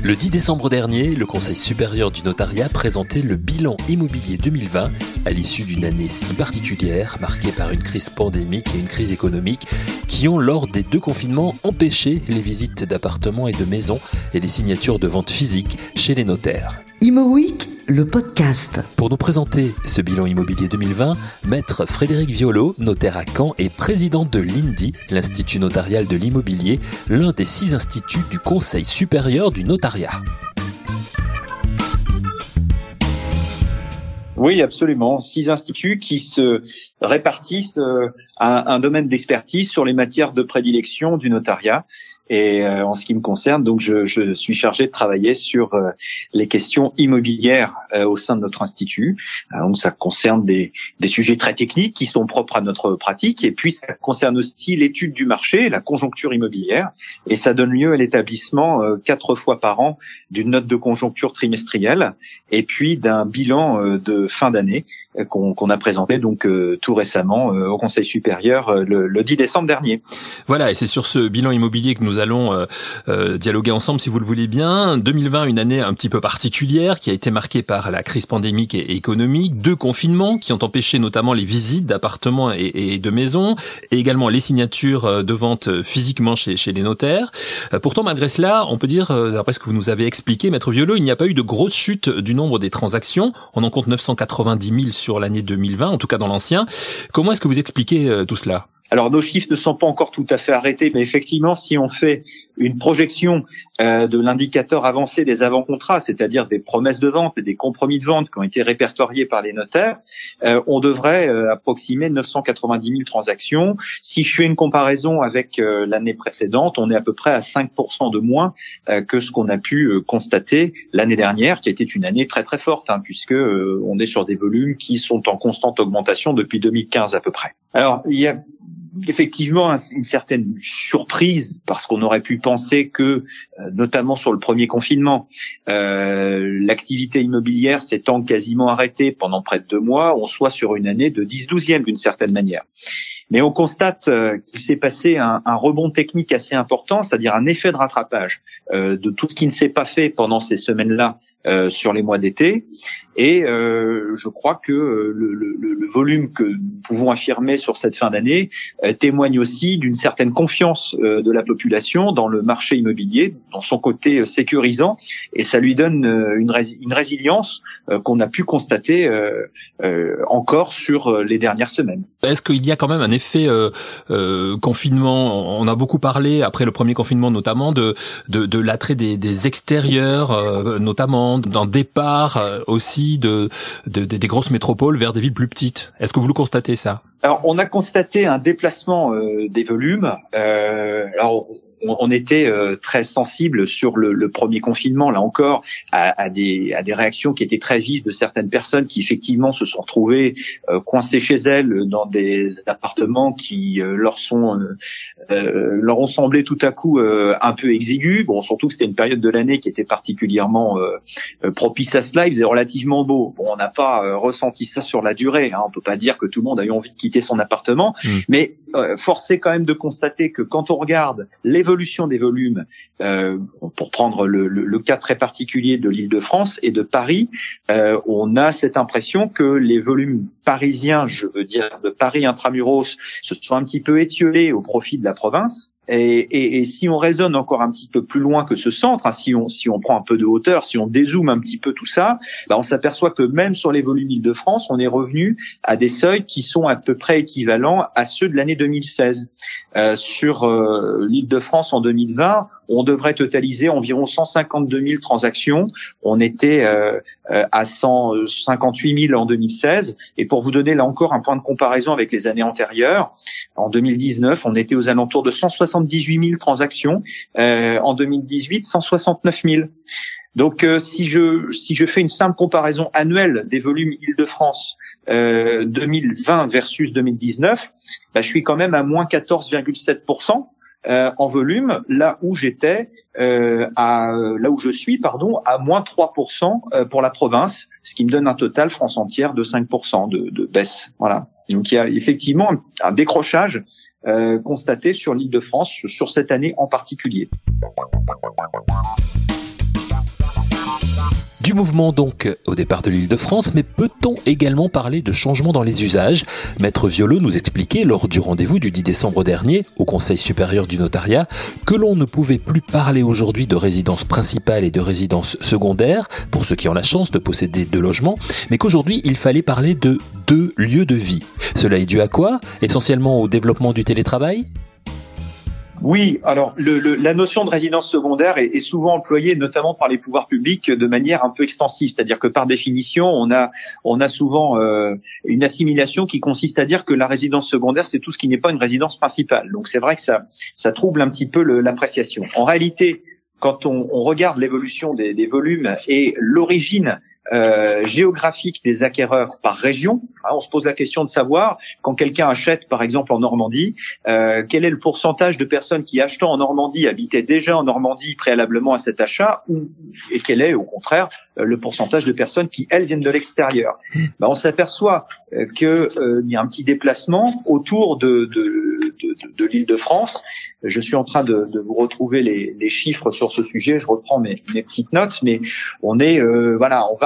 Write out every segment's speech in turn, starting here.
Le 10 décembre dernier, le Conseil supérieur du notariat présentait le bilan immobilier 2020 à l'issue d'une année si particulière, marquée par une crise pandémique et une crise économique qui ont, lors des deux confinements, empêché les visites d'appartements et de maisons et les signatures de vente physiques chez les notaires. Le podcast. Pour nous présenter ce bilan immobilier 2020, maître Frédéric Violo, notaire à Caen et président de l'INDI, l'Institut notarial de l'immobilier, l'un des six instituts du Conseil supérieur du notariat. Oui, absolument. Six instituts qui se répartissent euh, un domaine d'expertise sur les matières de prédilection du notariat. Et euh, en ce qui me concerne, donc je, je, suis chargé de travailler sur euh, les questions immobilières euh, au sein de notre institut. donc ça concerne des, des, sujets très techniques qui sont propres à notre pratique, et puis ça concerne aussi l'étude du marché, la conjoncture immobilière, et ça donne lieu à l'établissement quatre fois par an d'une note de conjoncture trimestrielle, et puis d'un bilan de fin d'année qu'on a présenté donc tout récemment au Conseil supérieur le, le 10 décembre dernier. Voilà, et c'est sur ce bilan immobilier que nous allons euh, euh, dialoguer ensemble si vous le voulez bien. 2020, une année un petit peu particulière qui a été marquée par la crise pandémique et économique, deux confinements qui ont empêché notamment les visites d'appartements et, de maisons, et également les signatures euh, de vente physiquement chez, chez les notaires. Pourtant, malgré cela, on peut dire, d'après ce que vous nous avez expliqué, Maître Violo, il n'y a pas eu de grosse chute du nombre des transactions. On en compte 990 000 sur l'année 2020, en tout cas dans l'ancien. Comment est-ce que vous expliquez tout cela? Alors nos chiffres ne sont pas encore tout à fait arrêtés, mais effectivement, si on fait une projection euh, de l'indicateur avancé des avant-contrats, c'est-à-dire des promesses de vente et des compromis de vente qui ont été répertoriés par les notaires, euh, on devrait euh, approximer 990 000 transactions. Si je fais une comparaison avec l'année précédente, on est à peu près à 5% de moins que ce qu'on a pu constater l'année dernière, qui était une année très très forte, hein, puisque on est sur des volumes qui sont en constante augmentation depuis 2015 à peu près. Alors il y a effectivement une certaine surprise parce qu'on aurait pu penser que, euh, notamment sur le premier confinement, euh, l'activité immobilière s'étant quasiment arrêtée pendant près de deux mois, on soit sur une année de 10 douzième d'une certaine manière. Mais on constate euh, qu'il s'est passé un, un, rebond technique assez important, c'est-à-dire un effet de rattrapage euh, de tout ce qui ne s'est pas fait pendant ces semaines-là euh, sur les mois d'été. Et je crois que le, le, le, volume que nous pouvons affirmer sur cette fin d'année témoigne aussi d'une certaine confiance de la population dans le marché immobilier, dans son côté sécurisant, et ça lui donne une, une résilience qu'on a pu constater encore sur les dernières semaines. Est-ce qu'il y a quand même un effet euh, euh, confinement On a beaucoup parlé après le premier confinement notamment de de, l'attrait des, extérieurs, euh, notamment d'un départ aussi de, de, des grosses métropoles vers des villes plus petites. Est-ce que vous le constatez ça? Alors, on a constaté un déplacement des volumes. Alors, on, était euh, très sensible sur le, premier confinement, là encore, à, des, à des réactions qui étaient très vives de certaines personnes qui effectivement se sont retrouvées euh, coincées chez elles dans des appartements qui euh, leur sont leur ont semblé tout à coup un peu exigus. Bon, surtout que c'était une période de l'année qui était particulièrement propice à cela. Il faisait relativement beau. Bon, on n'a pas ressenti ça sur la durée. Hein. On peut pas dire que tout le monde a eu envie de quitter son appartement, mmh. mais force est quand même de constater que quand on regarde l'évolution des volumes, euh, pour prendre le, le, cas très particulier de l'Île-de-France et de Paris, euh, on a cette impression que les volumes parisiens, je veux dire de Paris intramuros, se sont un petit peu étiolés au profit de la province. Et, et, et, si on raisonne encore un petit peu plus loin que ce centre, hein, si, on, si on prend un peu de hauteur, si on dézoome un petit peu tout ça, bah on s'aperçoit que même sur les volumes Île-de-France, on est revenu à des seuils qui sont à peu près équivalents à ceux de l'année 2016. Euh, sur euh, l'Île-de-France en 2020, on devrait totaliser environ 152 000 transactions. On était euh, euh à 158 000 en 2016. Et pour vous donner là encore un point de comparaison avec les années antérieures, en 2019, on était aux alentours de 178 000 transactions. Euh, en 2018, 169 000. Donc, euh, si je si je fais une simple comparaison annuelle des volumes Île-de-France euh, 2020 versus 2019, bah, je suis quand même à moins 14,7 euh, en volume, là où j'étais, euh, à là où je suis, pardon, à moins 3% euh, pour la province, ce qui me donne un total France entière de 5% de, de baisse. Voilà. Donc il y a effectivement un, décrochage euh, constaté sur l'île de France sur cette année en particulier. Du mouvement donc au départ de l'île de France, mais peut-on également parler de changement dans les usages? Maître Violo nous expliquait lors du rendez-vous du 10 décembre dernier au Conseil supérieur du notariat que l'on ne pouvait plus parler aujourd'hui de résidence principale et de résidence secondaire pour ceux qui ont la chance de posséder deux logements, mais qu'aujourd'hui il fallait parler de deux lieux de vie. Cela est dû à quoi? Essentiellement au développement du télétravail? Oui, alors le, la notion de résidence secondaire est, est, souvent employée notamment par les pouvoirs publics de manière un peu extensive, c'est-à-dire que par définition, on a on a souvent euh, une assimilation qui consiste à dire que la résidence secondaire c'est tout ce qui n'est pas une résidence principale. Donc c'est vrai que ça ça trouble un petit peu l'appréciation. En réalité, quand on, on regarde l'évolution des, des, volumes et l'origine euh, géographique des acquéreurs par région. Hein, on se pose la question de savoir quand quelqu'un achète, par exemple en Normandie, euh, quel est le pourcentage de personnes qui achetant en Normandie habitaient déjà en Normandie préalablement à cet achat, ou, et quel est au contraire le pourcentage de personnes qui elles viennent de l'extérieur? Ben, on s'aperçoit euh, qu'il euh, y a un petit déplacement autour de, de, de, de l'Île-de-France. Je suis en train de, vous retrouver les, les, chiffres sur ce sujet. Je reprends mes, mes petites notes, mais on est euh, voilà en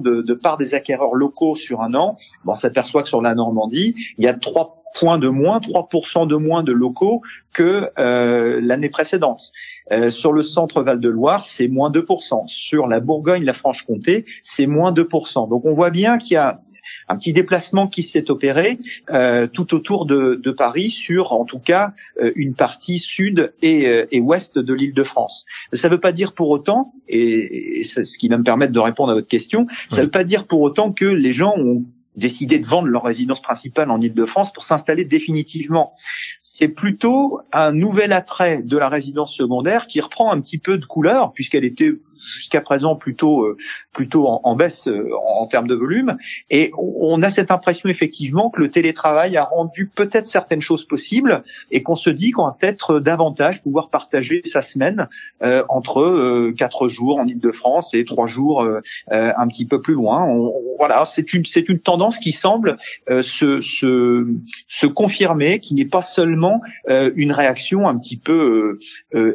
de, de part des acquéreurs locaux sur un an, on s'aperçoit que sur la Normandie, il y a trois points de moins, 3% de moins de locaux que euh, l'année précédente. Euh, sur le centre Val-de-Loire, c'est moins 2%. Sur la Bourgogne, la Franche-Comté, c'est moins 2%. Donc on voit bien qu'il y a un petit déplacement qui s'est opéré euh, tout autour de, de, Paris sur, en tout cas, euh, une partie sud et, euh, et ouest de l'Île-de-France. Ça ne veut pas dire pour autant, et, et c'est ce qui va me permettre de répondre à votre question, ça ne veut pas dire pour autant que les gens ont décidé de vendre leur résidence principale en Île-de-France pour s'installer définitivement. C'est plutôt un nouvel attrait de la résidence secondaire qui reprend un petit peu de couleur puisqu'elle était jusqu'à présent plutôt euh, plutôt en, en baisse euh, en, termes de volume. Et on a cette impression effectivement que le télétravail a rendu peut-être certaines choses possibles et qu'on se dit qu'on va peut-être davantage pouvoir partager sa semaine euh, entre quatre jours en Ile-de-France et trois jours un petit peu plus loin. On, voilà, c'est une c'est une tendance qui semble se, se se confirmer, qui n'est pas seulement une réaction un petit peu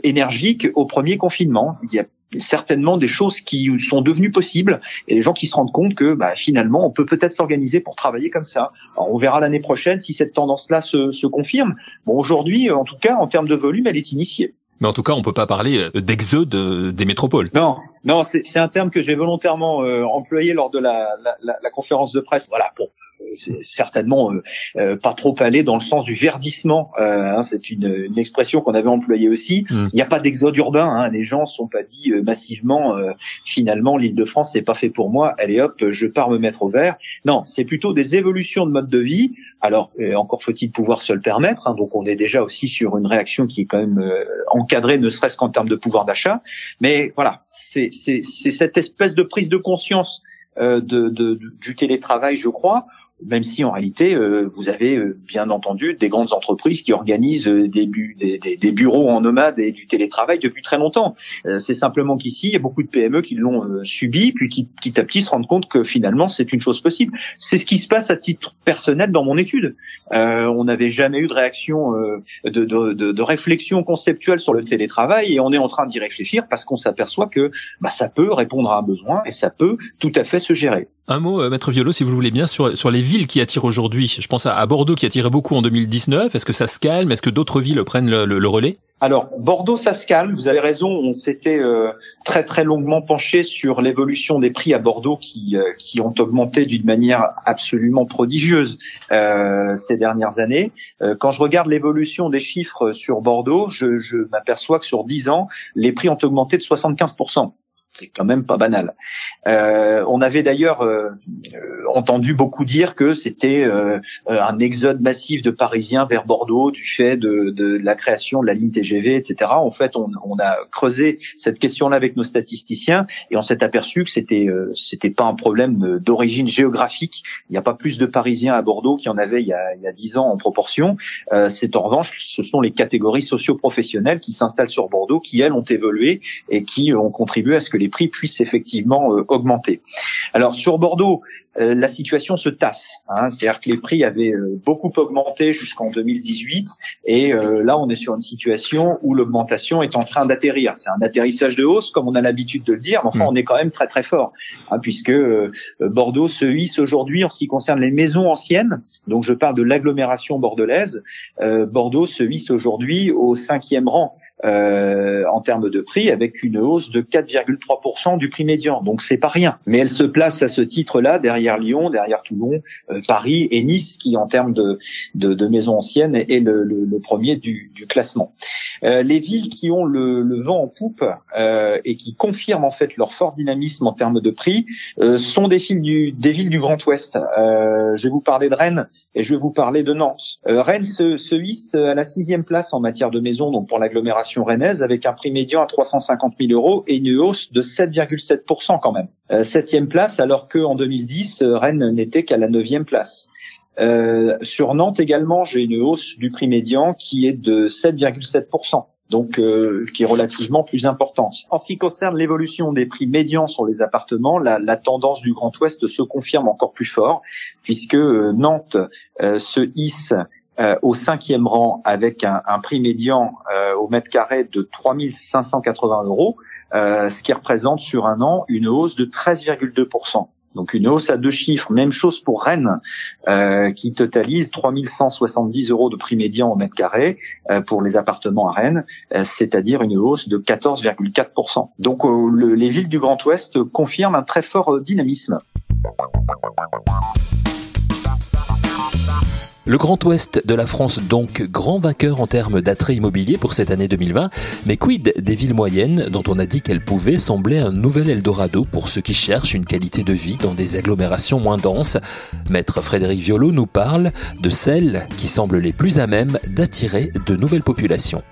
énergique au premier confinement. Il y a certainement des choses qui sont devenues possibles et les gens qui se rendent compte que bah, finalement on peut peut-être s'organiser pour travailler comme ça. Alors, on verra l'année prochaine si cette tendance-là se, se confirme. Bon, aujourd'hui, en tout cas, en termes de volume, elle est initiée. Mais en tout cas, on peut pas parler euh, d'exode euh, des métropoles. Non, non, c'est un terme que j'ai volontairement euh, employé lors de la, la, la, conférence de presse. Voilà, pour certainement euh, euh, pas trop aller dans le sens du verdissement. Euh, hein, c'est une, une, expression qu'on avait employée aussi. Mm. Il n'y a pas d'exode urbain. Hein, les gens sont pas dit massivement. finalement, l'Île-de-France c'est pas fait pour moi. Allez hop, je pars me mettre au vert. Non, c'est plutôt des évolutions de mode de vie. Alors encore faut-il pouvoir se le permettre. Hein, donc on est déjà aussi sur une réaction qui est quand même encadrée, ne serait-ce qu'en termes de pouvoir d'achat. Mais voilà, c'est cette espèce de prise de conscience de, de, du télétravail, je crois, même si en réalité euh, vous avez euh, bien entendu des grandes entreprises qui organisent euh, des, bureaux en nomade et du télétravail depuis très longtemps. c'est simplement qu'ici il y a beaucoup de PME qui l'ont subi puis qui petit à petit se rendent compte que finalement c'est une chose possible. C'est ce qui se passe à titre personnel dans mon étude. on n'avait jamais eu de réaction de, de, de, de, réflexion conceptuelle sur le télétravail et on est en train d'y réfléchir parce qu'on s'aperçoit que bah, ça peut répondre à un besoin et ça peut tout à fait se gérer. Un mot, maître Violo, si vous le voulez bien, sur, les villes qui attirent aujourd'hui. Je pense à, Bordeaux qui attirait beaucoup en 2019. Est-ce que ça se calme? Est-ce que d'autres villes prennent le, relais? Alors Bordeaux, ça se calme. Vous avez raison. On s'était euh, très très longuement penché sur l'évolution des prix à Bordeaux qui euh, ont augmenté d'une manière absolument prodigieuse euh, ces dernières années. quand je regarde l'évolution des chiffres sur Bordeaux, je, je m'aperçois que sur 10 ans, les prix ont augmenté de 75 c'est quand même pas banal. Euh, on avait d'ailleurs euh, euh, entendu beaucoup dire que c'était un exode massif de Parisiens vers Bordeaux du fait de, de, la création de la ligne TGV, etc. En fait, on, on a creusé cette question-là avec nos statisticiens et on s'est aperçu que c'était c'était pas un problème d'origine géographique. Il n'y a pas plus de Parisiens à Bordeaux qu'il y en avait il y a, 10 ans en proportion. c'est en revanche, ce sont les catégories socio-professionnelles qui s'installent sur Bordeaux qui elles ont évolué et qui ont contribué à ce que les les prix puissent effectivement augmenter. Alors sur Bordeaux, la situation se tasse. Hein, C'est-à-dire que les prix avaient beaucoup augmenté jusqu'en 2018 et là on est sur une situation où l'augmentation est en train d'atterrir. C'est un atterrissage de hausse comme on a l'habitude de le dire, mais enfin mm. on est quand même très très fort hein, puisque Bordeaux se hisse aujourd'hui en ce qui concerne les maisons anciennes. Donc je parle de l'agglomération bordelaise. Bordeaux se hisse aujourd'hui au cinquième rang euh, en termes de prix, avec une hausse de 4,3% du prix médian. Donc c'est pas rien. Mais elle se place à ce titre-là derrière Lyon, derrière Toulon, euh, Paris et Nice, qui en termes de, de, maisons anciennes est le, premier du, classement. Euh, les villes qui ont le, vent en poupe euh, et qui confirment en fait leur fort dynamisme en termes de prix euh, sont des villes du, des villes du Grand Ouest. je vais vous parler de Rennes et je vais vous parler de Nantes. Rennes se, se hisse à la sixième place en matière de maisons, donc pour l'agglomération rennaise, avec un prix médian à 350 000 euros et une hausse de 7,7% quand même. septième place, alors que en 2010, Rennes n'était qu'à la neuvième place. Euh, sur Nantes également, j'ai une hausse du prix médian qui est de 7,7%. Donc, euh, qui est relativement plus importante. En ce qui concerne l'évolution des prix médians sur les appartements, la, la, tendance du Grand Ouest se confirme encore plus fort, puisque euh, Nantes se hisse au cinquième rang avec un, un prix médian au mètre carré de 3580 euros, ce qui représente sur un an une hausse de 13,2%. Donc une hausse à deux chiffres. Même chose pour Rennes, euh, qui totalise 3170 euros de prix médian au mètre carré euh, pour les appartements à Rennes, euh, c'est-à-dire une hausse de 14,4%. Donc les villes du Grand Ouest confirment un très fort dynamisme. Le Grand Ouest de la France donc grand vainqueur en termes d'attrait immobilier pour cette année 2020, mais quid des villes moyennes dont on a dit qu'elles pouvaient sembler un nouvel Eldorado pour ceux qui cherchent une qualité de vie dans des agglomérations moins denses? Maître Frédéric Violo nous parle de celles qui semblent les plus à même d'attirer de nouvelles populations.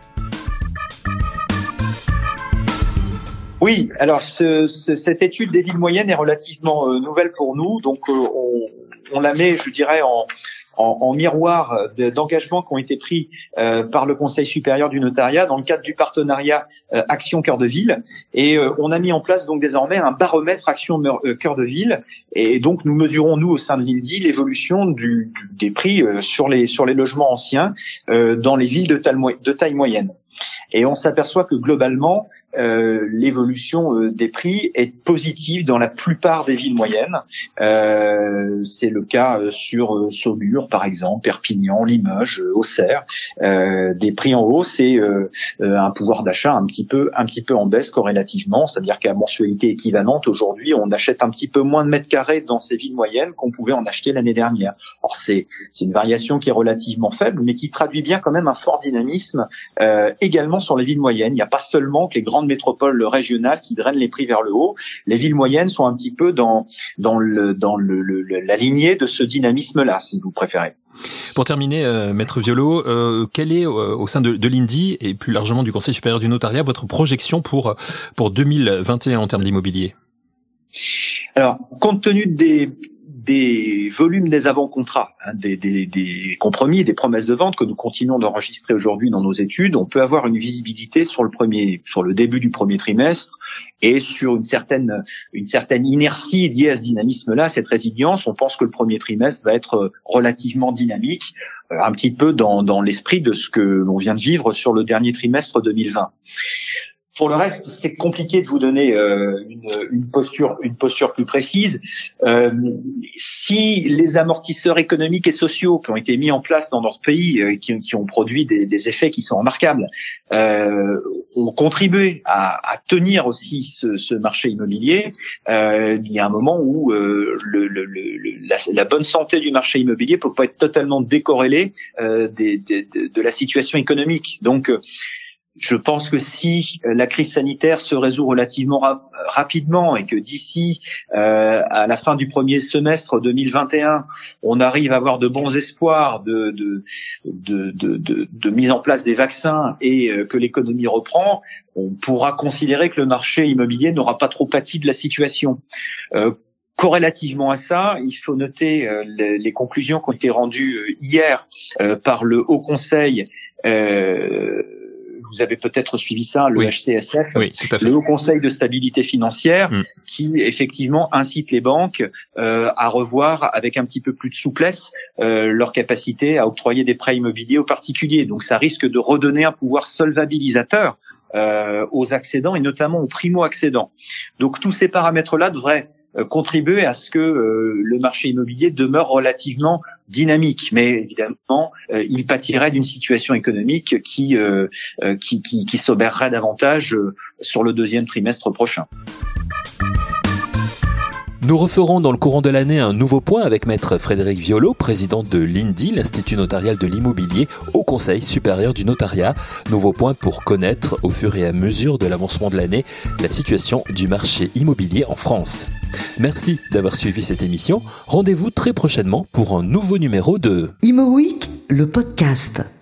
Oui, alors cette étude des villes moyennes est relativement euh, nouvelle pour nous, donc euh, on, la met, je dirais, en, en, en miroir d'engagements qui ont été pris euh, par le Conseil supérieur du notariat dans le cadre du partenariat euh, Action Cœur de Ville. Et euh, on a mis en place donc désormais un baromètre Action Cœur de Ville. Et donc nous mesurons nous au sein de l'INDI l'évolution du, des prix sur les sur les logements anciens dans les villes de taille moyenne. Et on s'aperçoit que globalement, euh, l'évolution euh, des prix est positive dans la plupart des villes moyennes. Euh, c'est le cas sur Saumur, par exemple, Perpignan, Limoges, Auxerre. des prix en hausse et un pouvoir d'achat un petit peu un petit peu en baisse corrélativement, c'est-à-dire qu'à mensualité équivalente aujourd'hui, on achète un petit peu moins de mètres carrés dans ces villes moyennes qu'on pouvait en acheter l'année dernière. Alors c'est c'est une variation qui est relativement faible, mais qui traduit bien quand même un fort dynamisme également sur les villes moyennes. Il n'y a pas seulement que les grandes métropoles régionales qui drainent les prix vers le haut. Les villes moyennes sont un petit peu dans dans le dans le, la lignée de ce dynamisme-là, si vous préférez. Pour terminer, euh, Maître Violo, euh, quelle est euh, au sein de, de l'INDI et plus largement du Conseil supérieur du notariat votre projection pour pour 2021 en termes d'immobilier? Alors, compte tenu des des volumes des avant-contrats, hein, des, des, des, compromis, des promesses de vente que nous continuons d'enregistrer aujourd'hui dans nos études, on peut avoir une visibilité sur le premier, sur le début du premier trimestre et sur une certaine, une certaine inertie liée à ce dynamisme-là, cette résilience. On pense que le premier trimestre va être relativement dynamique, euh, un petit peu dans, dans l'esprit de ce que l'on vient de vivre sur le dernier trimestre 2020. Pour le reste, c'est compliqué de vous donner euh, une, une, posture, une posture plus précise. Euh, si les amortisseurs économiques et sociaux qui ont été mis en place dans notre pays, euh, qui, qui, ont produit des, des, effets qui sont remarquables, euh, ont contribué à, à, tenir aussi ce, ce marché immobilier, euh, il y a un moment où le, le, la, la, bonne santé du marché immobilier peut pas être totalement décorrélée des, des, de, de, la situation économique. Donc je pense que si euh, la crise sanitaire se résout relativement rapidement et que d'ici euh, à la fin du premier semestre 2021, on arrive à avoir de bons espoirs de, de, de, de, de mise en place des vaccins et euh, que l'économie reprend, on pourra considérer que le marché immobilier n'aura pas trop pâti de la situation. Euh, Corrélativement à ça, il faut noter euh, les, les, conclusions qui ont été rendues hier par le Haut Conseil vous avez peut-être suivi ça, le HCSF, oui, le Haut Conseil de stabilité financière, mm. qui effectivement incite les banques euh, à revoir avec un petit peu plus de souplesse euh, leur capacité à octroyer des prêts immobiliers aux particuliers. Donc ça risque de redonner un pouvoir solvabilisateur euh, aux accédants et notamment aux primo-accédants. Donc tous ces paramètres-là devraient contribuer à ce que euh, le marché immobilier demeure relativement dynamique. Mais évidemment, euh, il pâtirait d'une situation économique qui, qui, qui, qui s'obérerait davantage sur le deuxième trimestre prochain. Nous referons dans le courant de l'année un nouveau point avec maître Frédéric Violo, président de l'INDI, l'Institut notarial de l'immobilier, au Conseil supérieur du notariat. Nouveau point pour connaître au fur et à mesure de l'avancement de l'année la situation du marché immobilier en France. Merci d'avoir suivi cette émission. Rendez-vous très prochainement pour un nouveau numéro de Imo le podcast.